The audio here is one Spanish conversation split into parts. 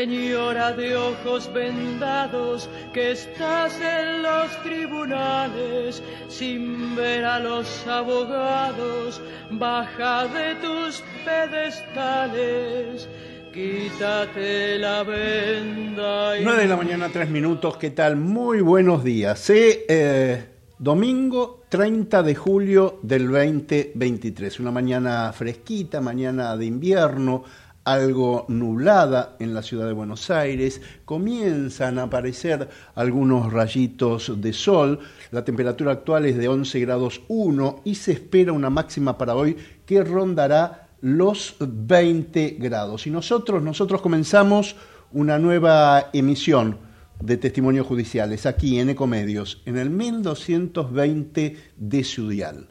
Señora de ojos vendados, que estás en los tribunales sin ver a los abogados, baja de tus pedestales. Quítate la venda. Y... 9 de la mañana, 3 minutos. ¿Qué tal? Muy buenos días. Eh, domingo 30 de julio del 2023. Una mañana fresquita, mañana de invierno algo nublada en la ciudad de Buenos Aires, comienzan a aparecer algunos rayitos de sol, la temperatura actual es de 11 grados 1 y se espera una máxima para hoy que rondará los 20 grados. Y nosotros, nosotros comenzamos una nueva emisión de testimonios judiciales aquí en Ecomedios, en el 1220 de Sudial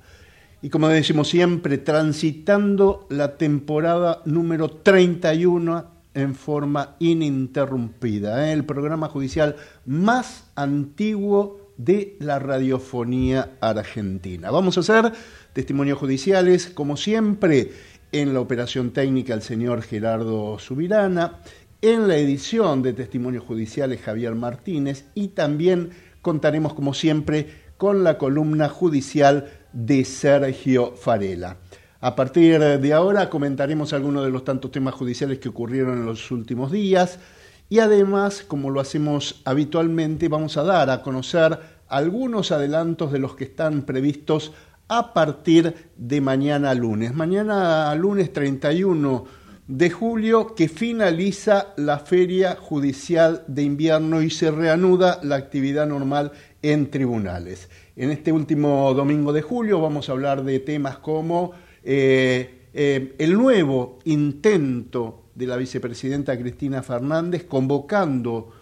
y como decimos siempre, transitando la temporada número 31 en forma ininterrumpida, ¿eh? el programa judicial más antiguo de la radiofonía argentina. Vamos a hacer testimonios judiciales, como siempre, en la operación técnica el señor Gerardo Subirana, en la edición de testimonios judiciales Javier Martínez y también contaremos, como siempre, con la columna judicial de Sergio Farela. A partir de ahora comentaremos algunos de los tantos temas judiciales que ocurrieron en los últimos días y además, como lo hacemos habitualmente, vamos a dar a conocer algunos adelantos de los que están previstos a partir de mañana lunes. Mañana lunes 31 de julio que finaliza la feria judicial de invierno y se reanuda la actividad normal en tribunales. En este último domingo de julio vamos a hablar de temas como eh, eh, el nuevo intento de la vicepresidenta Cristina Fernández convocando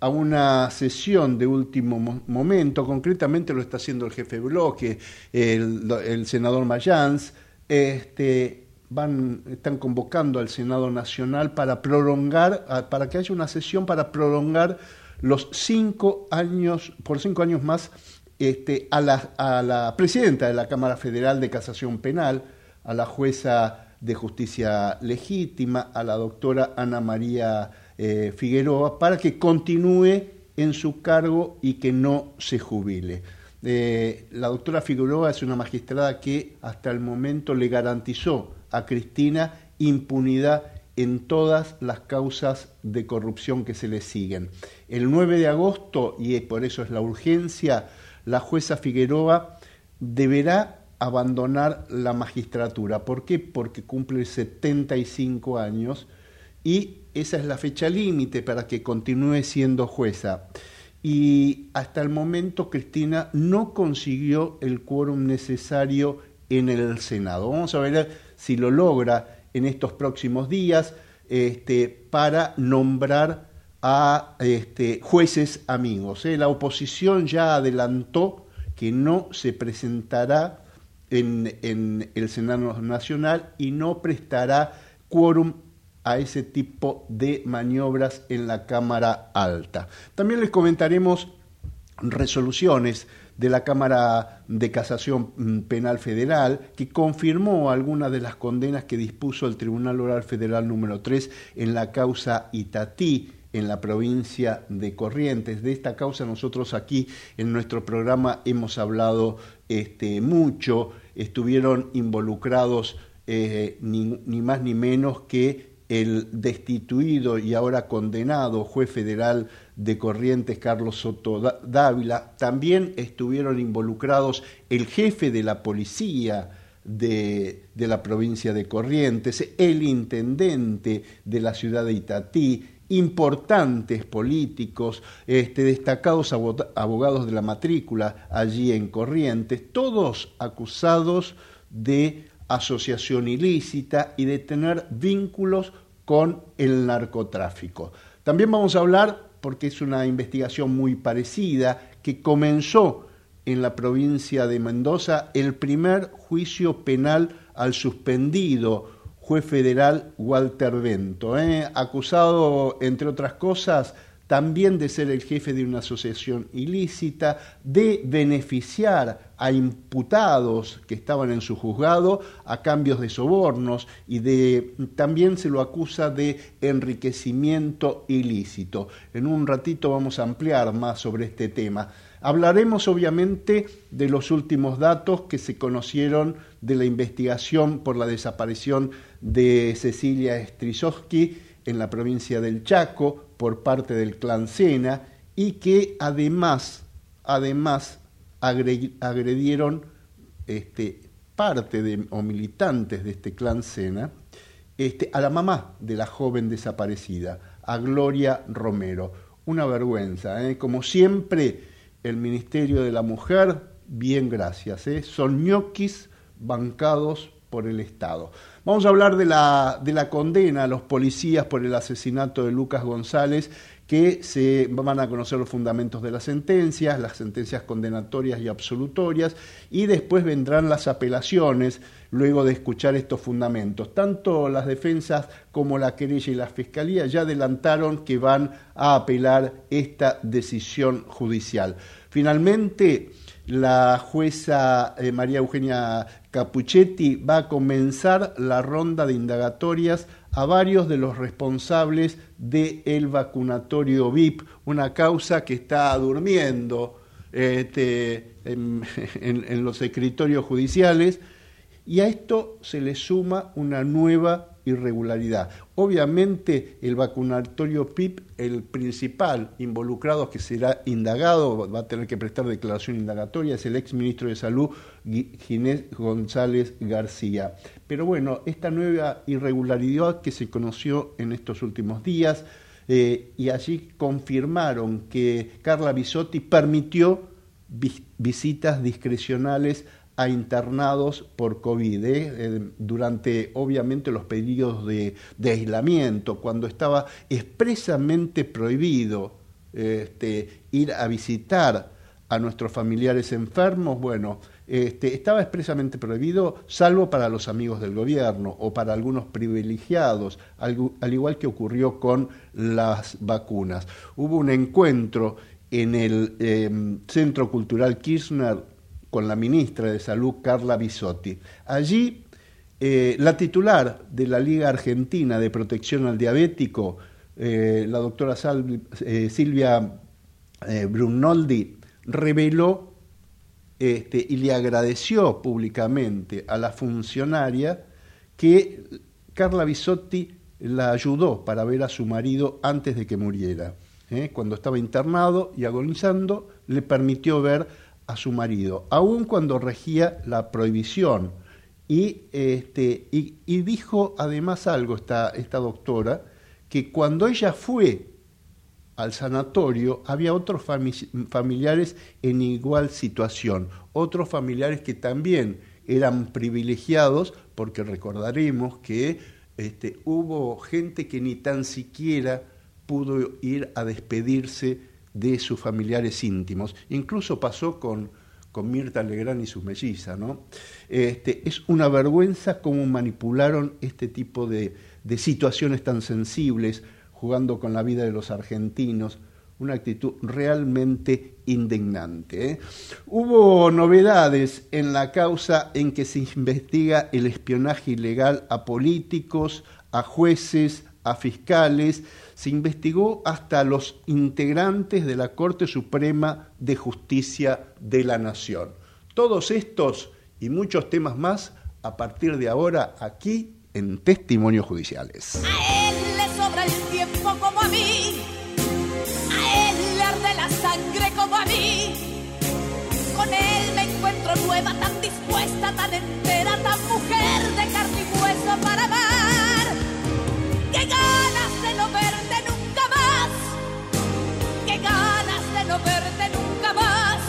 a una sesión de último momento, concretamente lo está haciendo el jefe bloque, el, senador Mayans, este, van, están convocando al Senado Nacional para prolongar, para que haya una sesión para prolongar los cinco años, por cinco años más, este, a, la, presidenta de la Cámara Federal de Casación Penal, a la jueza de justicia legítima, a la doctora Ana María eh, Figueroa, para que continúe en su cargo y que no se jubile. Eh, la doctora Figueroa es una magistrada que hasta el momento le garantizó a Cristina impunidad en todas las causas de corrupción que se le siguen. El 9 de agosto, y por eso es la urgencia, la jueza Figueroa deberá abandonar la magistratura. ¿Por qué? Porque cumple 75 años y esa es la fecha límite para que continúe siendo jueza. Y hasta el momento Cristina no consiguió el quórum necesario en el Senado. Vamos a ver si lo logra en estos próximos días este, para nombrar a este, jueces amigos. ¿eh? La oposición ya adelantó que no se presentará en, en el Senado Nacional y no prestará quórum a ese tipo de maniobras en la Cámara Alta. También les comentaremos resoluciones de la Cámara de Casación mm, Penal Federal, que confirmó algunas de las condenas que dispuso el Tribunal Oral Federal número 3 en la causa Itatí en la provincia de Corrientes. De esta causa nosotros aquí en nuestro programa hemos hablado este, mucho, estuvieron involucrados eh, ni, ni más ni menos que el destituido y ahora condenado juez federal de Corrientes, Carlos Soto Dávila, también estuvieron involucrados el jefe de la policía de, de, la provincia de Corrientes, el intendente de la ciudad de Itatí, importantes políticos, este, destacados abogados de la matrícula allí en Corrientes, todos acusados de asociación ilícita y de tener vínculos con el narcotráfico. También vamos a hablar, porque es una investigación muy parecida, que comenzó en la provincia de Mendoza el primer juicio penal al suspendido juez federal Walter Bento, ¿eh? acusado, entre otras cosas, también de ser el jefe de una asociación ilícita, de beneficiar a imputados que estaban en su juzgado a cambios de sobornos y de también se lo acusa de enriquecimiento ilícito. En un ratito vamos a ampliar más sobre este tema. Hablaremos obviamente de los últimos datos que se conocieron de la investigación por la desaparición de Cecilia Strisowski en la provincia del Chaco por parte del clan Sena y que además, además agredieron este, parte o militantes de este clan Sena este, a la mamá de la joven desaparecida, a Gloria Romero. Una vergüenza, ¿eh? como siempre, el Ministerio de la Mujer, bien gracias, ¿eh? son ñoquis bancados por el Estado. Vamos a hablar de la, de la condena a los policías por el asesinato de Lucas González, que se van a conocer los fundamentos de las sentencias, las sentencias condenatorias y absolutorias, y después vendrán las apelaciones luego de escuchar estos fundamentos. Tanto las defensas como la querella y la fiscalía ya adelantaron que van a apelar esta decisión judicial. Finalmente, la jueza eh, María Eugenia Capuchetti va a comenzar la ronda de indagatorias a varios de los responsables del vacunatorio VIP, una causa que está durmiendo este, en los escritorios judiciales, y a esto se le suma una nueva irregularidad. Obviamente el vacunatorio PIP, el principal involucrado que será indagado, va a tener que prestar declaración indagatoria, es el ex ministro de Salud, Ginés González García. Pero bueno, esta nueva irregularidad que se conoció en estos últimos días, eh, y allí confirmaron que Carla Bisotti permitió visitas discrecionales a internados por COVID, ¿eh? Eh, durante obviamente los periodos de, aislamiento, cuando estaba expresamente prohibido este, ir a visitar a nuestros familiares enfermos, bueno, este, estaba expresamente prohibido, salvo para los amigos del gobierno o para algunos privilegiados, al, igual que ocurrió con las vacunas. Hubo un encuentro en el em, Centro Cultural Kirchner con la ministra de Salud, Carla Bisotti. Allí, eh, la titular de la Liga Argentina de Protección al Diabético, eh, la doctora eh, Silvia Brunoldi, reveló este, y le agradeció públicamente a la funcionaria que Carla Bisotti la ayudó para ver a su marido antes de que muriera. Cuando estaba internado y agonizando, le permitió ver a su marido, aun cuando regía la prohibición. Y, este, y, dijo además algo esta, esta doctora, que cuando ella fue al sanatorio había otros familiares en igual situación, otros familiares que también eran privilegiados, porque recordaremos que este, hubo gente que ni tan siquiera pudo ir a despedirse de sus familiares íntimos. Incluso pasó con, con Mirta Legrand y sus mellizas. ¿no? Este, es una vergüenza cómo manipularon este tipo de, de situaciones tan sensibles, jugando con la vida de los argentinos, una actitud realmente indignante. ¿eh? Hubo novedades en la causa en que se investiga el espionaje ilegal a políticos, a jueces, a fiscales, se investigó hasta los integrantes de la Corte Suprema de Justicia de la Nación. Todos estos y muchos temas más a partir de ahora aquí en Testimonios Judiciales. A él le sobra el tiempo como a mí sangre como a mí. Con él me encuentro nueva, tan dispuesta, tan entera, tan mujer de carne y hueso para amar. Ganas de no verte nunca más.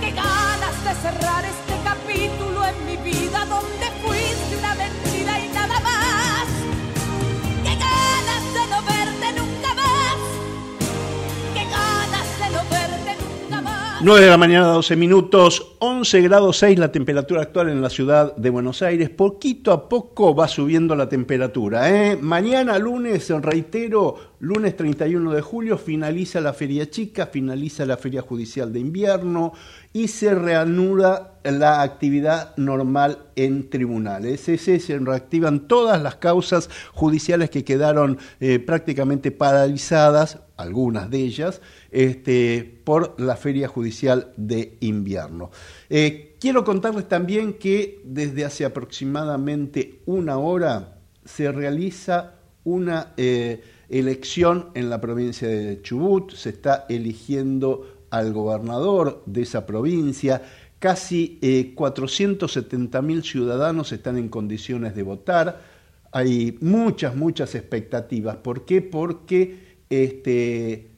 Qué ganas de cerrar este capítulo en mi vida donde fuiste una mentira y 9 de la mañana, 12 minutos, 11 grados 6 la temperatura actual en la ciudad de Buenos Aires. Poquito a poco va subiendo la temperatura. ¿eh? Mañana, lunes, reitero, lunes 31 de julio, finaliza la Feria Chica, finaliza la Feria Judicial de Invierno y se reanuda la actividad normal en tribunales. se reactivan todas las causas judiciales que quedaron eh, prácticamente paralizadas, algunas de ellas, este, por la Feria Judicial de Invierno. Eh, quiero contarles también que desde hace aproximadamente una hora se realiza una eh, elección en la provincia de Chubut, se está eligiendo al gobernador de esa provincia, casi eh, 470 mil ciudadanos están en condiciones de votar, hay muchas, muchas expectativas. ¿Por qué? Porque este,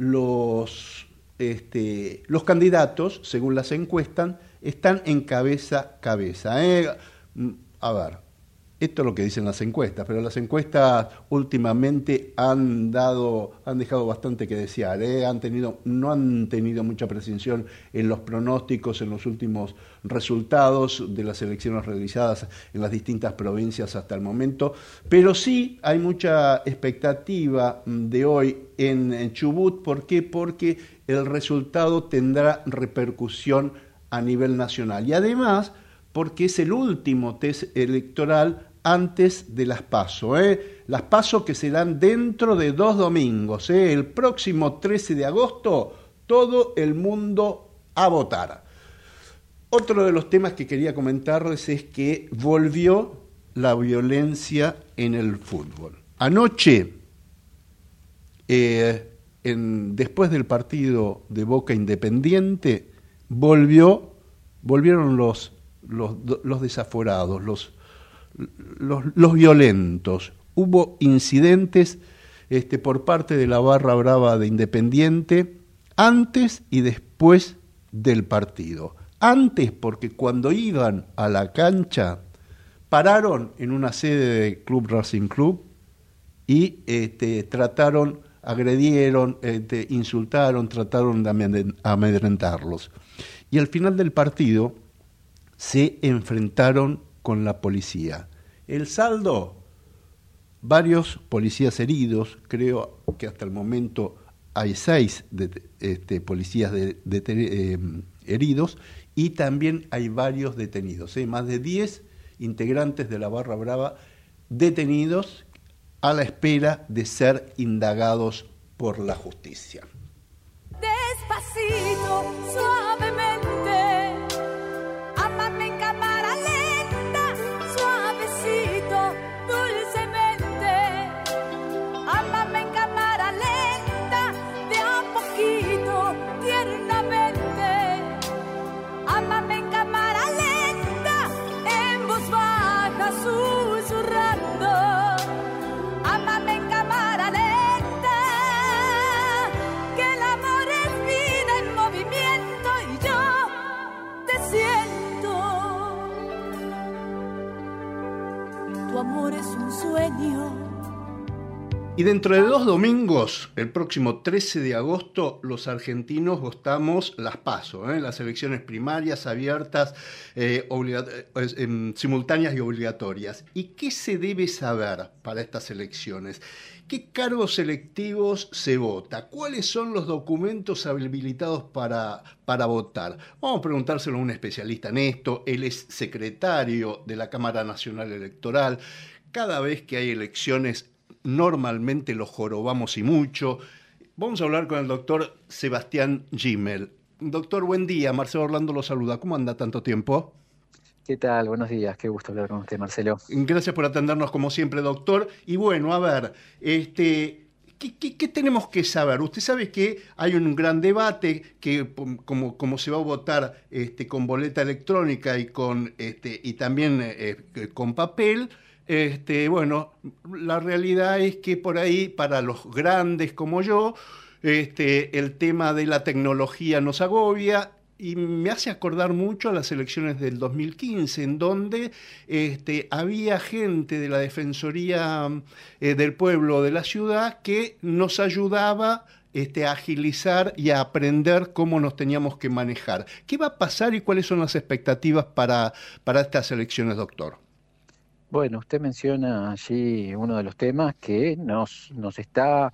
los, este, los candidatos, según las encuestas, están en cabeza cabeza. ¿eh? Mm, a ver, esto es lo que dicen las encuestas, pero las encuestas últimamente han dado, han dejado bastante que desear, ¿eh? han tenido, no han tenido mucha precisión en los pronósticos, en los últimos resultados de las elecciones realizadas en las distintas provincias hasta el momento, pero sí hay mucha expectativa de hoy en Chubut, ¿por qué? Porque el resultado tendrá repercusión a nivel nacional y además porque es el último test electoral antes de las PASO. ¿eh? Las PASO que se dan dentro de dos domingos. ¿eh? El próximo 13 de agosto, todo el mundo a votar. Otro de los temas que quería comentarles es que volvió la violencia en el fútbol. Anoche, eh, después del partido de Boca Independiente, volvió, volvieron los, los, los desaforados, los, los, violentos. Hubo incidentes este, por parte de la barra brava de Independiente antes y después del partido. Antes porque cuando iban a la cancha pararon en una sede de Club Racing Club y este, trataron, agredieron, este, insultaron, trataron de amedrentarlos. Y al final del partido se enfrentaron con la policía. El saldo, varios policías heridos, creo que hasta el momento hay seis este, policías eh, heridos y también hay varios detenidos, ¿eh? más de diez integrantes de la Barra Brava detenidos a la espera de ser indagados por la justicia. Despacito, Y dentro de dos domingos, el próximo 13 de agosto, los argentinos votamos las PASO, ¿eh? las elecciones primarias abiertas, eh, em, simultáneas y obligatorias. ¿Y qué se debe saber para estas elecciones? ¿Qué cargos selectivos se vota? ¿Cuáles son los documentos habilitados para, para votar? Vamos a preguntárselo a un especialista en esto. Él es secretario de la Cámara Nacional Electoral. Cada vez que hay elecciones normalmente lo jorobamos y mucho. Vamos a hablar con el doctor Sebastián Gimel. Doctor, buen día. Marcelo Orlando lo saluda. ¿Cómo anda tanto tiempo? ¿Qué tal? Buenos días. Qué gusto hablar con usted, Marcelo. Gracias por atendernos como siempre, doctor. Y bueno, a ver, este, ¿Qué, tenemos que saber? Usted sabe que hay un gran debate que como, como se va a votar este, con boleta electrónica y, con, este, y también eh, con papel, este, bueno, la realidad es que por ahí, para los grandes como yo, este, el tema de la tecnología nos agobia y me hace acordar mucho a las elecciones del 2015, en donde este, había gente de la Defensoría eh, del Pueblo de la ciudad que nos ayudaba este, a agilizar y a aprender cómo nos teníamos que manejar. ¿Qué va a pasar y cuáles son las expectativas para, para estas elecciones, doctor? Bueno, usted menciona allí uno de los temas que nos, nos está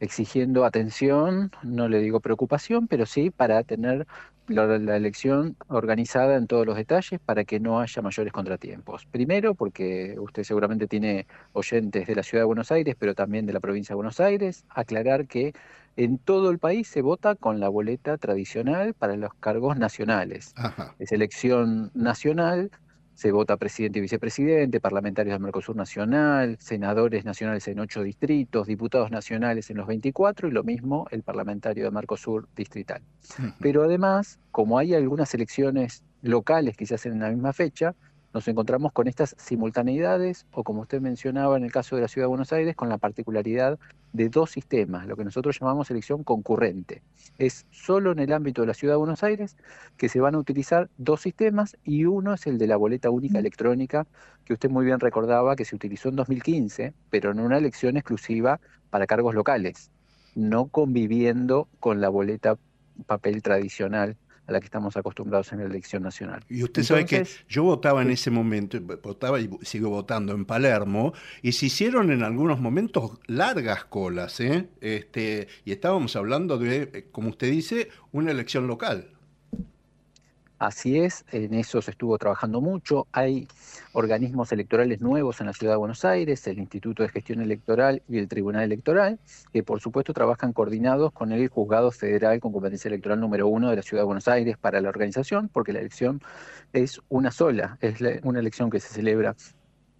exigiendo atención, no le digo preocupación, pero sí para tener la, la, elección organizada en todos los detalles para que no haya mayores contratiempos. Primero, porque usted seguramente tiene oyentes de la Ciudad de Buenos Aires, pero también de la provincia de Buenos Aires, aclarar que en todo el país se vota con la boleta tradicional para los cargos nacionales. Es elección nacional se vota presidente y vicepresidente, parlamentarios del Mercosur Nacional, senadores nacionales en ocho distritos, diputados nacionales en los 24 y lo mismo el parlamentario de Mercosur distrital. Pero además, como hay algunas elecciones locales que se hacen en la misma fecha, nos encontramos con estas simultaneidades o como usted mencionaba en el caso de la Ciudad de Buenos Aires, con la particularidad de dos sistemas, lo que nosotros llamamos elección concurrente. Es solo en el ámbito de la Ciudad de Buenos Aires que se van a utilizar dos sistemas y uno es el de la boleta única electrónica, que usted muy bien recordaba que se utilizó en 2015, pero en una elección exclusiva para cargos locales, no conviviendo con la boleta papel tradicional a la que estamos acostumbrados en la elección nacional. Y usted sabe que yo votaba en ese momento, votaba y sigo votando en Palermo, y se hicieron en algunos momentos largas colas, ¿eh? este, y estábamos hablando de, eh, como usted dice, una elección local. Así es, en eso se estuvo trabajando mucho. Hay organismos electorales nuevos en la Ciudad de Buenos Aires, el Instituto de Gestión Electoral y el Tribunal Electoral, que por supuesto trabajan coordinados con el Juzgado Federal con competencia electoral número uno de la Ciudad de Buenos Aires para la organización, porque la elección es una sola, es una elección que se celebra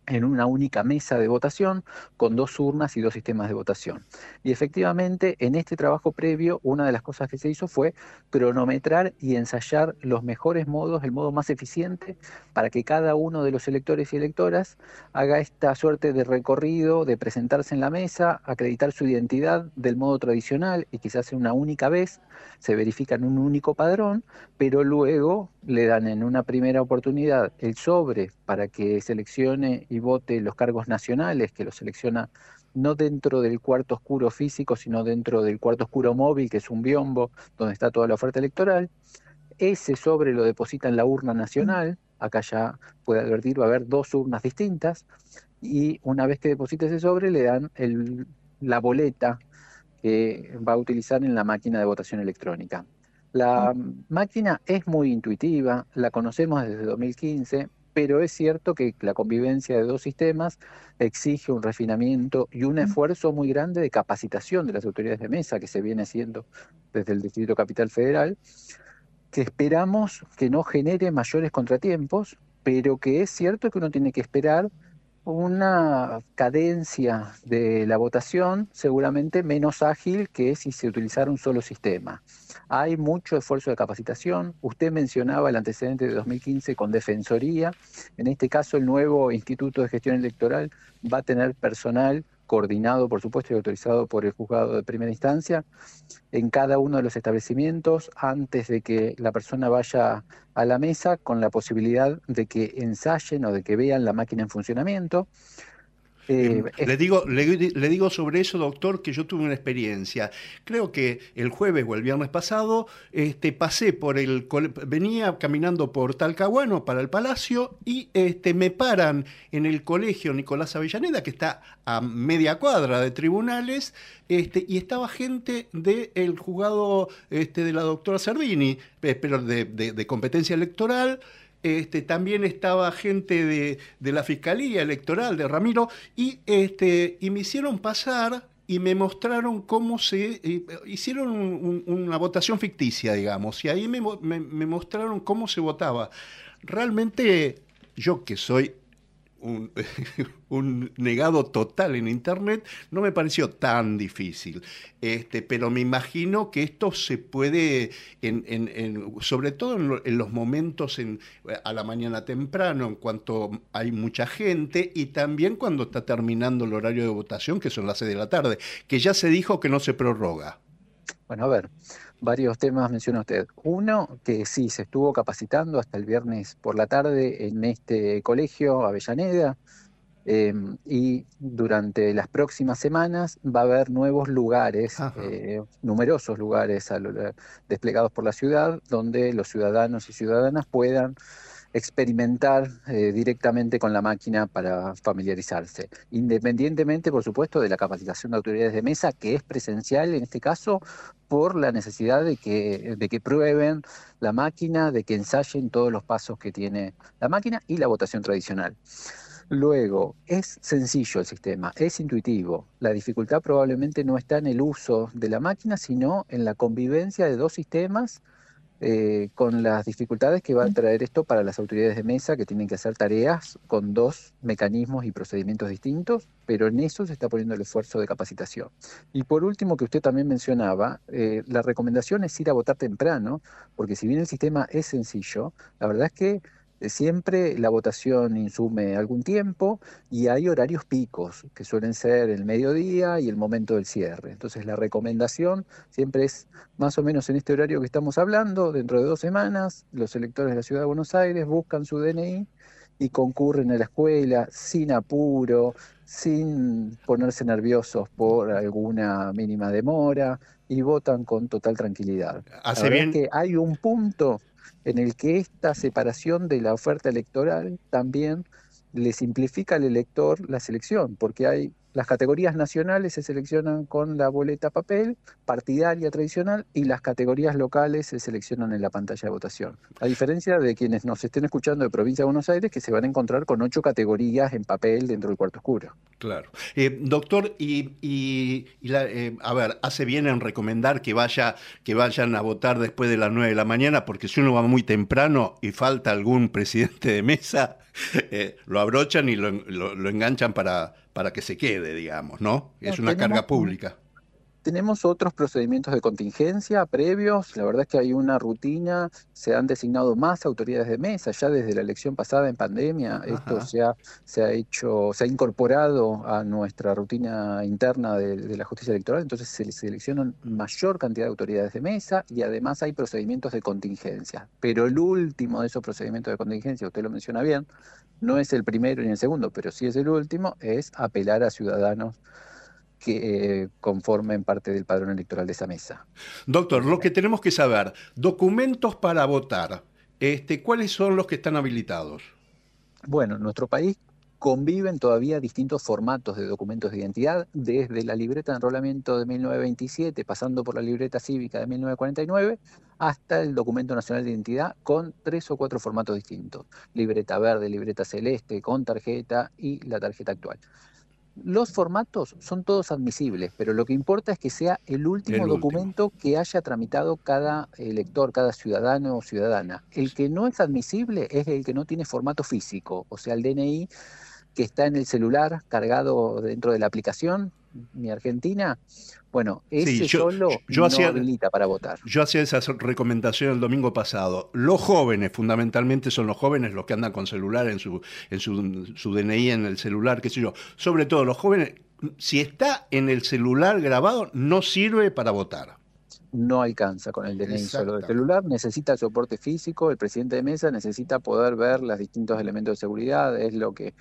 en una única mesa de votación con dos urnas y dos sistemas de votación. Y efectivamente, en este trabajo previo, una de las cosas que se hizo fue cronometrar y ensayar los mejores modos, el modo más eficiente, para que cada uno de los electores y electoras haga esta suerte de recorrido, de presentarse en la mesa, acreditar su identidad del modo tradicional y quizás en una única vez, se verifica en un único padrón, pero luego le dan en una primera oportunidad el sobre para que seleccione y vote los cargos nacionales, que los selecciona no dentro del cuarto oscuro físico, sino dentro del cuarto oscuro móvil, que es un biombo donde está toda la oferta electoral. Ese sobre lo deposita en la urna nacional, acá ya puede advertir, va a haber dos urnas distintas, y una vez que deposita ese sobre le dan la boleta que va a utilizar en la máquina de votación electrónica. La máquina es muy intuitiva, la conocemos desde 2015, pero es cierto que la convivencia de dos sistemas exige un refinamiento y un esfuerzo muy grande de capacitación de las autoridades de mesa que se viene haciendo desde el Distrito Capital Federal, que esperamos que no genere mayores contratiempos, pero que es cierto que uno tiene que esperar una cadencia de la votación seguramente menos ágil que si se utilizara un solo sistema. Hay mucho esfuerzo de capacitación. Usted mencionaba el antecedente de 2015 con Defensoría. En este caso, el nuevo Instituto de Gestión Electoral va a tener personal coordinado, por supuesto, y autorizado por el juzgado de primera instancia, en cada uno de los establecimientos antes de que la persona vaya a la mesa con la posibilidad de que ensayen o de que vean la máquina en funcionamiento. Eh, le, digo, le, digo sobre eso, doctor, que yo tuve una experiencia. Creo que el jueves o el viernes pasado este, pasé por el... Venía caminando por Talcahuano para el Palacio y este, me paran en el colegio Nicolás Avellaneda, que está a media cuadra de tribunales, este, y estaba gente del juzgado este, de la doctora Servini, eh, pero de competencia electoral, este, también estaba gente de, la Fiscalía Electoral de Ramiro y, este, y me hicieron pasar y me mostraron cómo se hicieron una votación ficticia, digamos, y ahí me, me mostraron cómo se votaba. Realmente yo que soy un, negado total en Internet, no me pareció tan difícil. Este, pero me imagino que esto se puede, en, sobre todo en, los momentos en, a la mañana temprano, en cuanto hay mucha gente, y también cuando está terminando el horario de votación, que son las 6 de la tarde, que ya se dijo que no se prorroga. Bueno, a ver, varios temas menciona usted. Uno, que sí, se estuvo capacitando hasta el viernes por la tarde en este colegio, Avellaneda, em, y durante las próximas semanas va a haber nuevos lugares, eh, numerosos lugares desplegados por la ciudad, donde los ciudadanos y ciudadanas puedan experimentar eh, directamente con la máquina para familiarizarse, independientemente, por supuesto, de la capacitación de autoridades de mesa, que es presencial en este caso, por la necesidad de que, de que prueben la máquina, de que ensayen todos los pasos que tiene la máquina y la votación tradicional. Luego, es sencillo el sistema, es intuitivo. La dificultad probablemente no está en el uso de la máquina, sino en la convivencia de dos sistemas eh, con las dificultades que va a traer esto para las autoridades de mesa que tienen que hacer tareas con dos mecanismos y procedimientos distintos, pero en eso se está poniendo el esfuerzo de capacitación. Y por último, que usted también mencionaba, eh, la recomendación es ir a votar temprano, porque si bien el sistema es sencillo, la verdad es que siempre la votación insume algún tiempo y hay horarios picos, que suelen ser el mediodía y el momento del cierre. Entonces la recomendación siempre es más o menos en este horario que estamos hablando, dentro de dos semanas, los electores de la Ciudad de Buenos Aires buscan su DNI y concurren a la escuela sin apuro, sin ponerse nerviosos por alguna mínima demora y votan con total tranquilidad. Hace bien. que hay un punto en el que esta separación de la oferta electoral también le simplifica al elector la selección, porque hay las categorías nacionales se seleccionan con la boleta papel, partidaria tradicional, y las categorías locales se seleccionan en la pantalla de votación. A diferencia de quienes nos estén escuchando de provincia de Buenos Aires, que se van a encontrar con ocho categorías en papel dentro del cuarto oscuro. Claro. Eh, doctor, y, eh, a ver, hace bien en recomendar que, vaya, que vayan a votar después de las nueve de la mañana, porque si uno va muy temprano y falta algún presidente de mesa, eh, lo abrochan y lo enganchan para para que se quede, digamos, ¿no? Es una carga pública. Tenemos otros procedimientos de contingencia previos, la verdad es que hay una rutina, se han designado más autoridades de mesa, ya desde la elección pasada en pandemia, esto se ha, se ha hecho, se ha incorporado a nuestra rutina interna de, de, la justicia electoral, entonces se seleccionan mayor cantidad de autoridades de mesa y además hay procedimientos de contingencia. Pero el último de esos procedimientos de contingencia, usted lo menciona bien, no es el primero ni el segundo, pero sí es el último, es apelar a ciudadanos que eh, conformen parte del padrón electoral de esa mesa. Doctor, lo que tenemos que saber, documentos para votar, este, ¿cuáles son los que están habilitados? Bueno, en nuestro país conviven todavía distintos formatos de documentos de identidad, desde la libreta de enrolamiento de 1927, pasando por la libreta cívica de 1949, hasta el documento nacional de identidad con tres o cuatro formatos distintos. Libreta verde, libreta celeste, con tarjeta y la tarjeta actual. Los formatos son todos admisibles, pero lo que importa es que sea el último documento que haya tramitado cada elector, cada ciudadano o ciudadana. El que no es admisible es el que no tiene formato físico, o sea, el DNI que está en el celular cargado dentro de la aplicación, mi Argentina, bueno, ese solo no habilita para votar. Yo hacía esa recomendación el domingo pasado. Los jóvenes, fundamentalmente son los jóvenes los que andan con celular en su, en su, su DNI en el celular, qué sé yo. Sobre todo los jóvenes, si está en el celular grabado, no sirve para votar no alcanza con el DNI solo del celular, necesita soporte físico, el presidente de mesa necesita poder ver los distintos elementos de seguridad, es lo que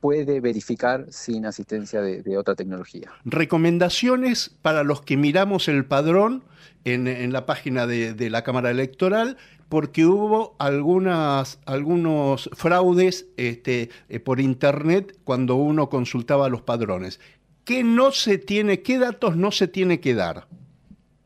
puede verificar sin asistencia de, otra tecnología. Recomendaciones para los que miramos el padrón en, la página de, la Cámara Electoral, porque hubo algunos fraudes este, eh, por Internet cuando uno consultaba los padrones. ¿Qué no se tiene, qué datos no se tiene que dar?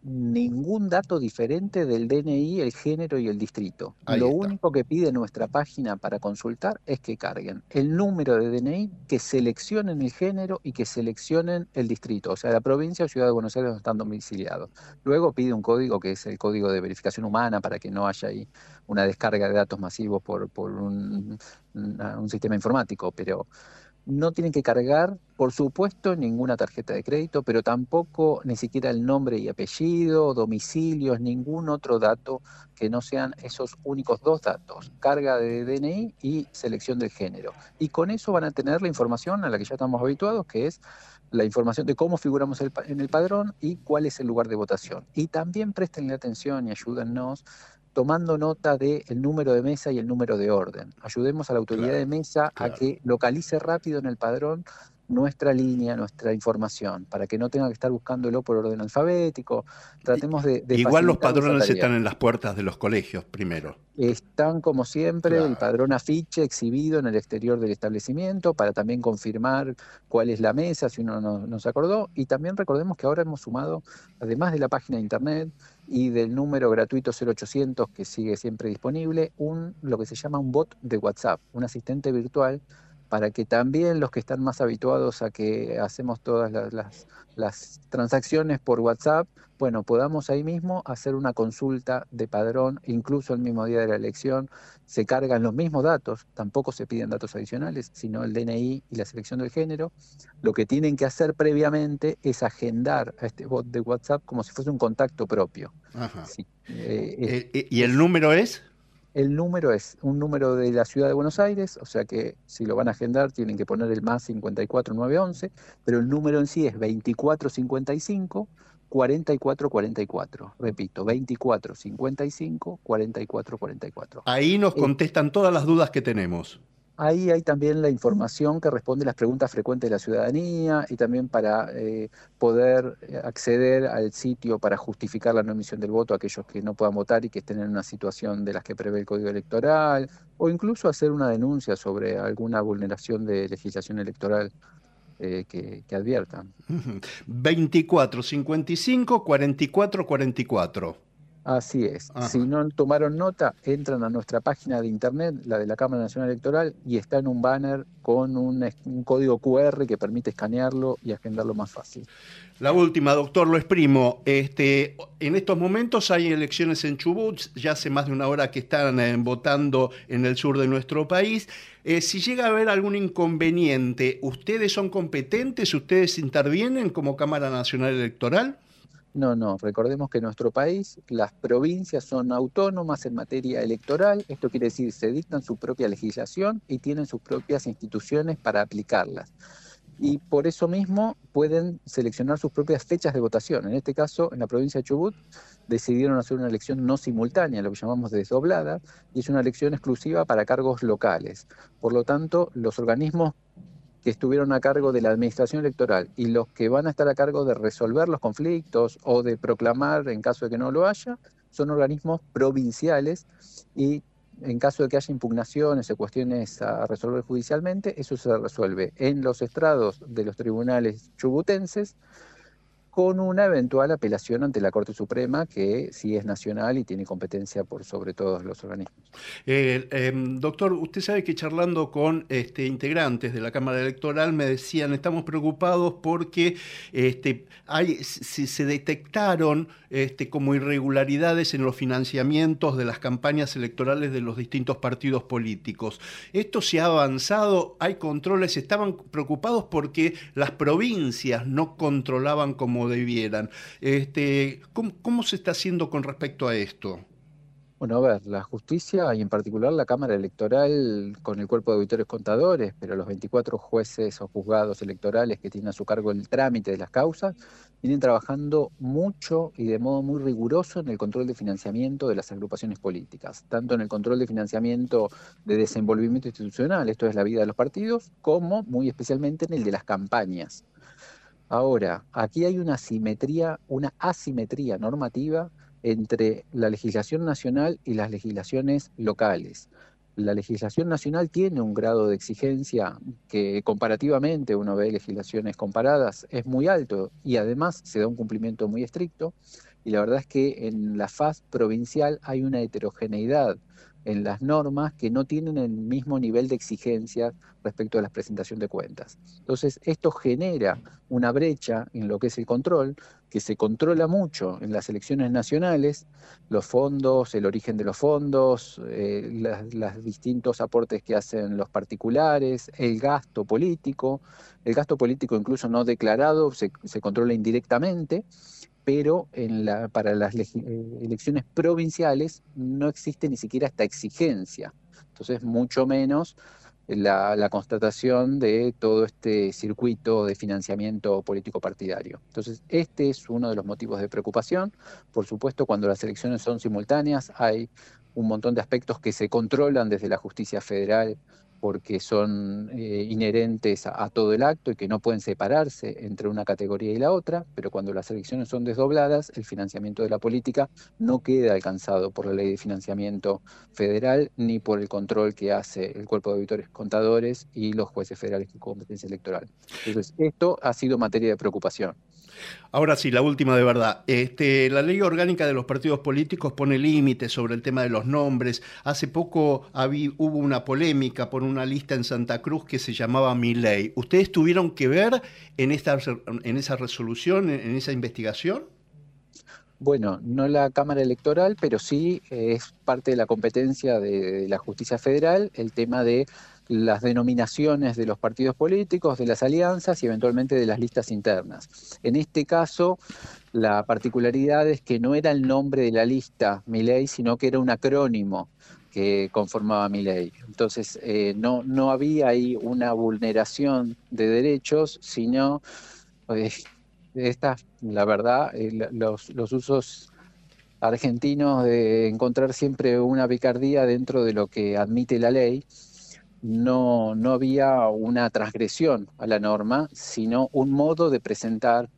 Ningún dato diferente del DNI, el género y el distrito. Lo único que pide nuestra página para consultar es que carguen el número de DNI, que seleccionen el género y que seleccionen el distrito, o sea, la provincia o ciudad de Buenos Aires donde están domiciliados. Luego pide un código que es el código de verificación humana para que no haya ahí una descarga de datos masivos por, un, un sistema informático, pero no tienen que cargar, por supuesto, ninguna tarjeta de crédito, pero tampoco ni siquiera el nombre y apellido, domicilios, ningún otro dato que no sean esos únicos dos datos, carga de DNI y selección del género. Y con eso van a tener la información a la que ya estamos habituados, que es la información de cómo figuramos en el padrón y cuál es el lugar de votación. Y también prestenle atención y ayúdennos tomando nota del número de mesa y el número de orden. Ayudemos a la autoridad de mesa a que localice rápido en el padrón nuestra línea, nuestra información, para que no tenga que estar buscándolo por orden alfabético. Tratemos de... Igual los padrones están en las puertas de los colegios primero. Están como siempre, el padrón afiche exhibido en el exterior del establecimiento para también confirmar cuál es la mesa, si uno no, se acordó. Y también recordemos que ahora hemos sumado, además de la página de internet, y del número gratuito 0800 que sigue siempre disponible, un, lo que se llama un bot de WhatsApp, un asistente virtual para que también los que están más habituados a que hacemos todas las, transacciones por WhatsApp, bueno, podamos ahí mismo hacer una consulta de padrón, incluso el mismo día de la elección, se cargan los mismos datos, tampoco se piden datos adicionales, sino el DNI y la selección del género. Lo que tienen que hacer previamente es agendar a este bot de WhatsApp como si fuese un contacto propio. Eh, eh, ¿Y el número es? El número es un número de la ciudad de Buenos Aires, o sea que si lo van a agendar tienen que poner el más 54911, pero el número en sí es 2455 4444. Repito, 2455 4444. Ahí nos eh, contestan todas las dudas que tenemos. Ahí hay también la información que responde a las preguntas frecuentes de la ciudadanía y también para eh, poder eh, acceder al sitio para justificar la no emisión del voto a aquellos que no puedan votar y que estén en una situación de las que prevé el Código Electoral o incluso hacer una denuncia sobre alguna vulneración de legislación electoral eh, que, que, adviertan. 24, 55, 44, 44. Así es. Si no tomaron nota, entran a nuestra página de internet, la de la Cámara Nacional Electoral, y está en un banner con un, código QR que permite escanearlo y agendarlo más fácil. La última, doctor, lo exprimo. Este, en estos momentos hay elecciones en Chubut, ya hace más de una hora que están eh, votando en el sur de nuestro país. Eh, si llega a haber algún inconveniente, ¿ustedes son competentes? ¿Ustedes intervienen como Cámara Nacional Electoral? No, no, recordemos que en nuestro país las provincias son autónomas en materia electoral, esto quiere decir se dictan su propia legislación y tienen sus propias instituciones para aplicarlas. Y por eso mismo pueden seleccionar sus propias fechas de votación. En este caso, en la provincia de Chubut, decidieron hacer una elección no simultánea, lo que llamamos desdoblada, y es una elección exclusiva para cargos locales. Por lo tanto, los organismos que estuvieron a cargo de la administración electoral y los que van a estar a cargo de resolver los conflictos o de proclamar en caso de que no lo haya, son organismos provinciales y en caso de que haya impugnaciones o cuestiones a resolver judicialmente, eso se resuelve en los estrados de los tribunales chubutenses con una eventual apelación ante la Corte Suprema, que sí es nacional y tiene competencia por sobre todos los organismos. Eh, em, doctor, usted sabe que charlando con este, integrantes de la Cámara Electoral me decían, estamos preocupados porque este, se detectaron este, como irregularidades en los financiamientos de las campañas electorales de los distintos partidos políticos. Esto se ha avanzado, hay controles, estaban preocupados porque las provincias no controlaban como debieran. Este, ¿cómo, se está haciendo con respecto a esto? Bueno, a ver, la justicia y en particular la Cámara Electoral con el cuerpo de auditores contadores, pero los 24 jueces o juzgados electorales que tienen a su cargo el trámite de las causas, vienen trabajando mucho y de modo muy riguroso en el control de financiamiento de las agrupaciones políticas, tanto en el control de financiamiento de desenvolvimiento institucional, esto es la vida de los partidos, como muy especialmente en el de las campañas. Ahora, aquí hay una simetría, una asimetría normativa entre la legislación nacional y las legislaciones locales. La legislación nacional tiene un grado de exigencia que comparativamente uno ve legislaciones comparadas es muy alto y además se da un cumplimiento muy estricto y la verdad es que en la faz provincial hay una heterogeneidad en las normas que no tienen el mismo nivel de exigencia respecto a la presentación de cuentas. Entonces, esto genera una brecha en lo que es el control, que se controla mucho en las elecciones nacionales, los fondos, el origen de los fondos, eh, los distintos aportes que hacen los particulares, el gasto político, el gasto político incluso no declarado se controla indirectamente, pero en la, para las eh, elecciones provinciales no existe ni siquiera esta exigencia. Entonces, mucho menos la, la, constatación de todo este circuito de financiamiento político partidario. Entonces, este es uno de los motivos de preocupación. Por supuesto, cuando las elecciones son simultáneas, hay un montón de aspectos que se controlan desde la justicia federal porque son eh, inherentes a, todo el acto y que no pueden separarse entre una categoría y la otra, pero cuando las elecciones son desdobladas, el financiamiento de la política no queda alcanzado por la ley de financiamiento federal ni por el control que hace el cuerpo de auditores contadores y los jueces federales con competencia electoral. Entonces, esto ha sido materia de preocupación. Ahora sí, la última de verdad. Este, la ley orgánica de los partidos políticos pone límites sobre el tema de los nombres. Hace poco hubo una polémica por una lista en Santa Cruz que se llamaba Mi Ley. ¿Ustedes tuvieron que ver en, esta, en esa resolución, en esa investigación? Bueno, no la Cámara Electoral, pero sí es parte de la competencia de la justicia federal el tema de las denominaciones de los partidos políticos, de las alianzas y eventualmente de las listas internas. En este caso, la particularidad es que no era el nombre de la lista ley, sino que era un acrónimo que conformaba mi ley. Entonces, eh, no, no había ahí una vulneración de derechos, sino eh, esta, la verdad, eh, los, los usos argentinos de encontrar siempre una picardía dentro de lo que admite la ley no, no había una transgresión a la norma, sino un modo de presentar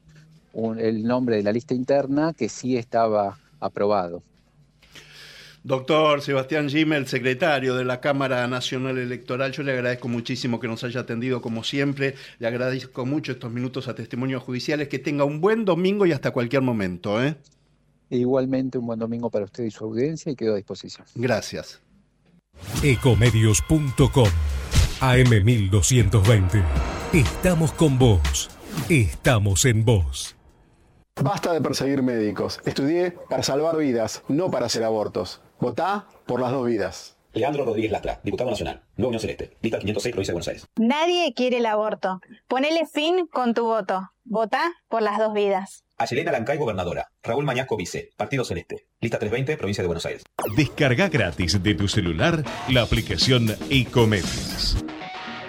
el nombre de la lista interna que sí estaba aprobado. Doctor Sebastián Gimmel, secretario de la Cámara Nacional Electoral, yo le agradezco muchísimo que nos haya atendido como siempre, le agradezco mucho estos minutos a testimonios judiciales, que tenga un buen domingo y hasta cualquier momento. ¿eh? Igualmente un buen domingo para usted y su audiencia y quedo a disposición. Gracias. Ecomedios.com AM1220. Estamos con vos. Estamos en vos. Basta de perseguir médicos. Estudié para salvar vidas, no para hacer abortos. Votá por las dos vidas. Leandro Rodríguez Lastra, diputado nacional, Nueva Unión Celeste, lista 506, provincia de Buenos Aires. Nadie quiere el aborto. Ponele fin con tu voto. Votá por las dos vidas. Ayelena Lancay, gobernadora. Raúl Mañasco, vice. Partido Celeste. Lista 320, provincia de Buenos Aires. Descarga gratis de tu celular la aplicación Ecomedios.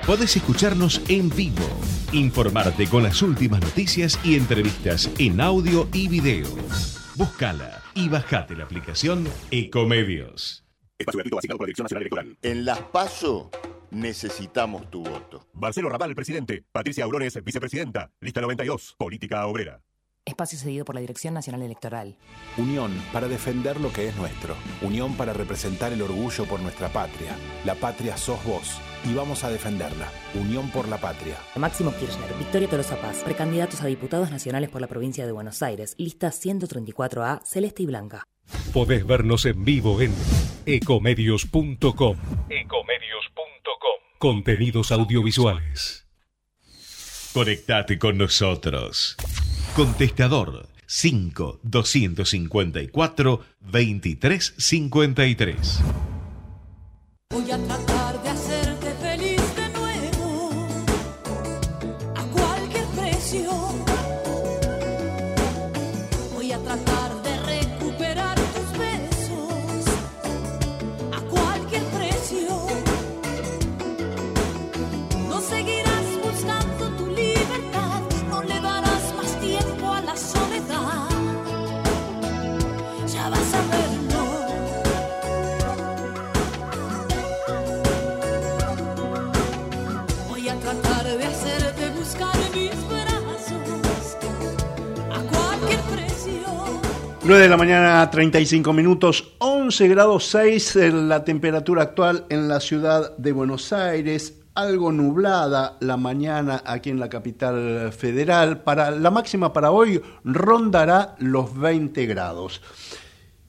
Podés escucharnos en vivo, informarte con las últimas noticias y entrevistas en audio y video. Búscala y bajate la aplicación Ecomedios. Espacio gratuito asignado por la Dirección Nacional Electoral. En Las PASO necesitamos tu voto. Marcelo Raval, presidente. Patricia Aurones, vicepresidenta. Lista 92, Política Obrera. Espacio cedido por la Dirección Nacional Electoral. Unión para defender lo que es nuestro. Unión para representar el orgullo por nuestra patria. La patria sos vos y vamos a defenderla. Unión por la patria. Máximo Kirchner, Victoria Tolosa Paz, precandidatos a diputados nacionales por la provincia de Buenos Aires. Lista 134A, celeste y blanca. Podés vernos en vivo en ecomedios.com. Ecomedios.com. Contenidos audiovisuales. Conectate con nosotros. Contestador 5 254 2353. Voy a tratar 9 de la mañana, 35 minutos, 11 grados 6 en la temperatura actual en la ciudad de Buenos Aires, algo nublada la mañana aquí en la capital federal. Para la máxima para hoy rondará los 20 grados.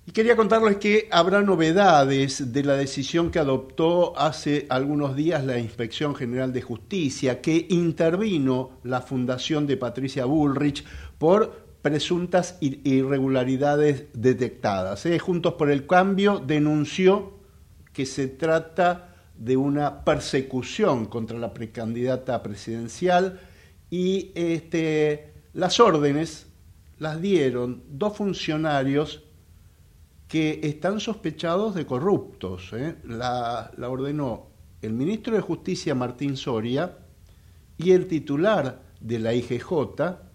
Y quería contarles que habrá novedades de la decisión que adoptó hace algunos días la Inspección General de Justicia, que intervino la fundación de Patricia Bullrich por presuntas irregularidades detectadas. ¿eh? Juntos por el Cambio denunció que se trata de una persecución contra la precandidata presidencial y este, las órdenes las dieron dos funcionarios que están sospechados de corruptos. ¿eh? La, la, ordenó el ministro de Justicia Martín Soria y el titular de la IGJ,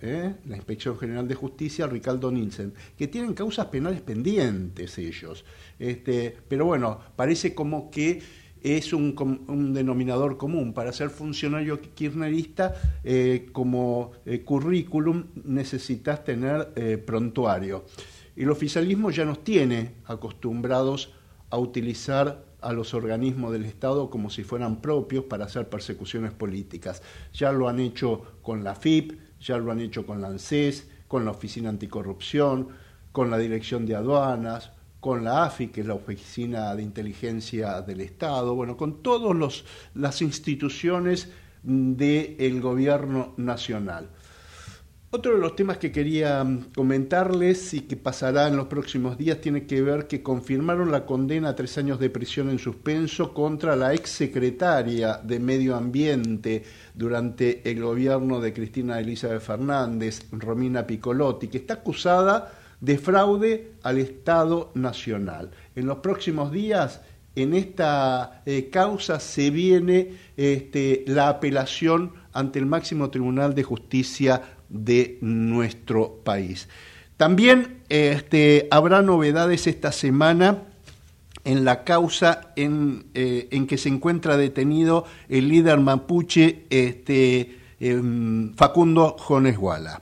¿eh? la Inspección General de Justicia, Ricardo Nielsen, que tienen causas penales pendientes ellos. Este, pero bueno, parece como que es un, denominador común. Para ser funcionario kirchnerista, eh, como eh, currículum necesitas tener prontuario. El oficialismo ya nos tiene acostumbrados a utilizar a los organismos del Estado como si fueran propios para hacer persecuciones políticas. Ya lo han hecho con la FIP, ya lo han hecho con la ANSES, con la Oficina Anticorrupción, con la Dirección de Aduanas, con la AFI, que es la Oficina de Inteligencia del Estado, bueno, con todas las instituciones del gobierno nacional. Otro de los temas que quería mm, comentarles y que pasará en los próximos días tiene que ver que confirmaron la condena a tres años de prisión en suspenso contra la exsecretaria de Medio Ambiente durante el gobierno de Cristina Elizabeth Fernández, Romina Piccolotti, que está acusada de fraude al Estado Nacional. En los próximos días en esta eh, causa se viene este, la apelación ante el máximo Tribunal de Justicia de nuestro país. También este, habrá novedades esta semana en la causa en, eh, en, que se encuentra detenido el líder mapuche este, em, Facundo Jones Guala.